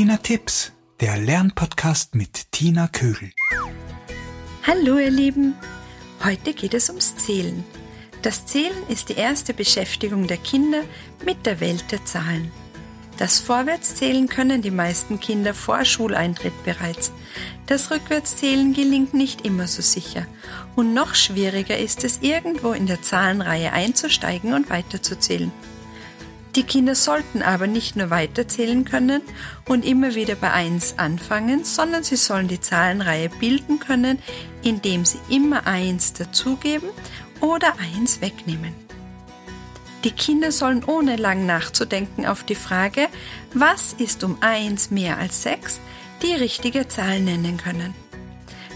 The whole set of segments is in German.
Tipps, der Lernpodcast mit Tina Kögel. Hallo ihr Lieben, heute geht es ums Zählen. Das Zählen ist die erste Beschäftigung der Kinder mit der Welt der Zahlen. Das Vorwärtszählen können die meisten Kinder vor Schuleintritt bereits. Das Rückwärtszählen gelingt nicht immer so sicher. Und noch schwieriger ist es, irgendwo in der Zahlenreihe einzusteigen und weiterzuzählen. Die Kinder sollten aber nicht nur weiterzählen können und immer wieder bei 1 anfangen, sondern sie sollen die Zahlenreihe bilden können, indem sie immer 1 dazugeben oder 1 wegnehmen. Die Kinder sollen ohne lang nachzudenken auf die Frage, was ist um 1 mehr als 6, die richtige Zahl nennen können.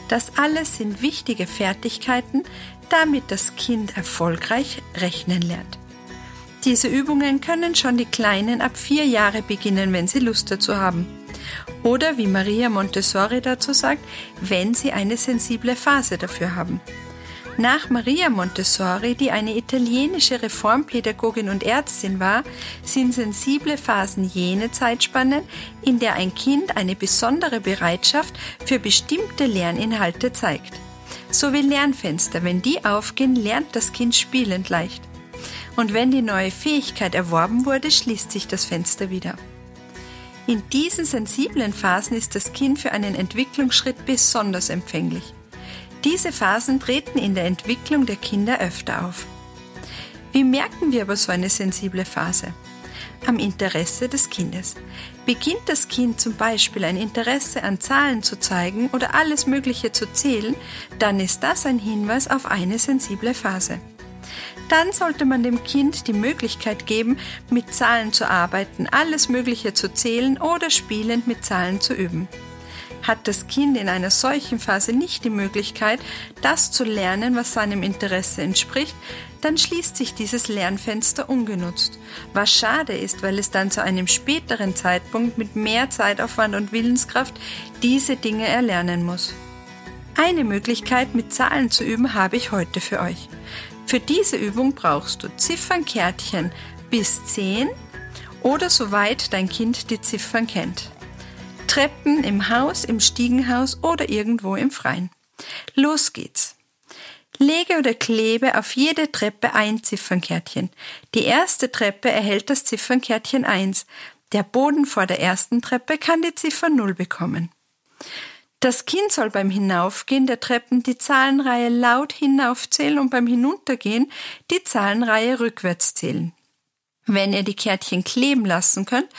Das alles sind wichtige Fertigkeiten, damit das Kind erfolgreich rechnen lernt. Diese Übungen können schon die Kleinen ab vier Jahre beginnen, wenn sie Lust dazu haben. Oder wie Maria Montessori dazu sagt, wenn sie eine sensible Phase dafür haben. Nach Maria Montessori, die eine italienische Reformpädagogin und Ärztin war, sind sensible Phasen jene Zeitspannen, in der ein Kind eine besondere Bereitschaft für bestimmte Lerninhalte zeigt. So wie Lernfenster, wenn die aufgehen, lernt das Kind spielend leicht und wenn die neue Fähigkeit erworben wurde, schließt sich das Fenster wieder. In diesen sensiblen Phasen ist das Kind für einen Entwicklungsschritt besonders empfänglich. Diese Phasen treten in der Entwicklung der Kinder öfter auf. Wie merken wir aber so eine sensible Phase? Am Interesse des Kindes. Beginnt das Kind zum Beispiel ein Interesse an Zahlen zu zeigen oder alles Mögliche zu zählen, dann ist das ein Hinweis auf eine sensible Phase dann sollte man dem Kind die Möglichkeit geben, mit Zahlen zu arbeiten, alles Mögliche zu zählen oder spielend mit Zahlen zu üben. Hat das Kind in einer solchen Phase nicht die Möglichkeit, das zu lernen, was seinem Interesse entspricht, dann schließt sich dieses Lernfenster ungenutzt. Was schade ist, weil es dann zu einem späteren Zeitpunkt mit mehr Zeitaufwand und Willenskraft diese Dinge erlernen muss. Eine Möglichkeit, mit Zahlen zu üben, habe ich heute für euch. Für diese Übung brauchst du Ziffernkärtchen bis 10 oder soweit dein Kind die Ziffern kennt. Treppen im Haus, im Stiegenhaus oder irgendwo im Freien. Los geht's. Lege oder klebe auf jede Treppe ein Ziffernkärtchen. Die erste Treppe erhält das Ziffernkärtchen 1. Der Boden vor der ersten Treppe kann die Ziffer 0 bekommen. Das Kind soll beim Hinaufgehen der Treppen die Zahlenreihe laut hinaufzählen und beim Hinuntergehen die Zahlenreihe rückwärts zählen. Wenn ihr die Kärtchen kleben lassen könnt,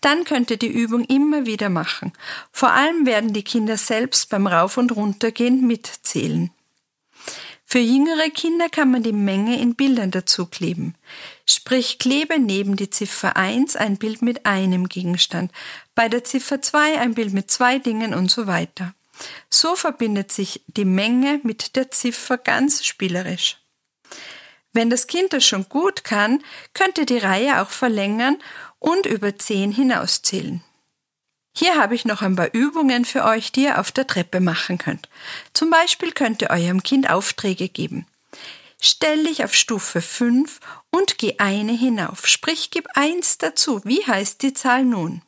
dann könnt ihr die Übung immer wieder machen. Vor allem werden die Kinder selbst beim Rauf- und Runtergehen mitzählen. Für jüngere Kinder kann man die Menge in Bildern dazu kleben. Sprich, klebe neben die Ziffer 1 ein Bild mit einem Gegenstand, bei der Ziffer 2 ein Bild mit zwei Dingen und so weiter. So verbindet sich die Menge mit der Ziffer ganz spielerisch. Wenn das Kind das schon gut kann, könnt ihr die Reihe auch verlängern und über 10 hinauszählen. Hier habe ich noch ein paar Übungen für euch, die ihr auf der Treppe machen könnt. Zum Beispiel könnt ihr eurem Kind Aufträge geben. Stell dich auf Stufe 5 und geh eine hinauf. Sprich, gib eins dazu. Wie heißt die Zahl nun?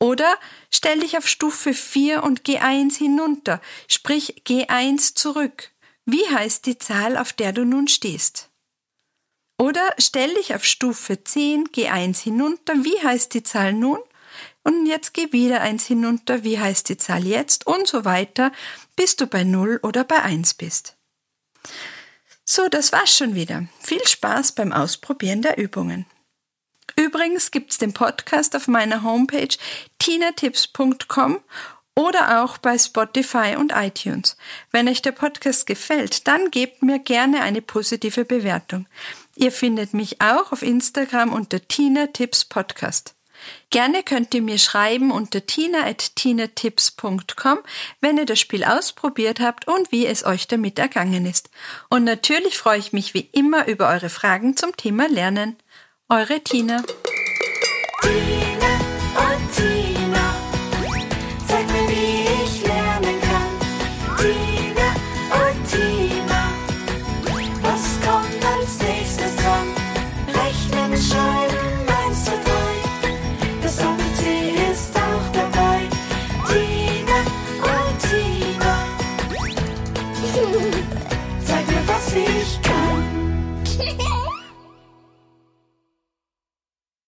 Oder stell dich auf Stufe 4 und geh eins hinunter. Sprich, geh eins zurück. Wie heißt die Zahl, auf der du nun stehst? Oder stell dich auf Stufe 10, geh eins hinunter. Wie heißt die Zahl nun? Und jetzt geh wieder eins hinunter, wie heißt die Zahl jetzt und so weiter, bis du bei 0 oder bei 1 bist. So, das war's schon wieder. Viel Spaß beim Ausprobieren der Übungen. Übrigens gibt's den Podcast auf meiner Homepage tinatips.com oder auch bei Spotify und iTunes. Wenn euch der Podcast gefällt, dann gebt mir gerne eine positive Bewertung. Ihr findet mich auch auf Instagram unter Tina Podcast. Gerne könnt ihr mir schreiben unter tina.tinatips.com, wenn ihr das Spiel ausprobiert habt und wie es euch damit ergangen ist. Und natürlich freue ich mich wie immer über eure Fragen zum Thema Lernen. Eure Tina.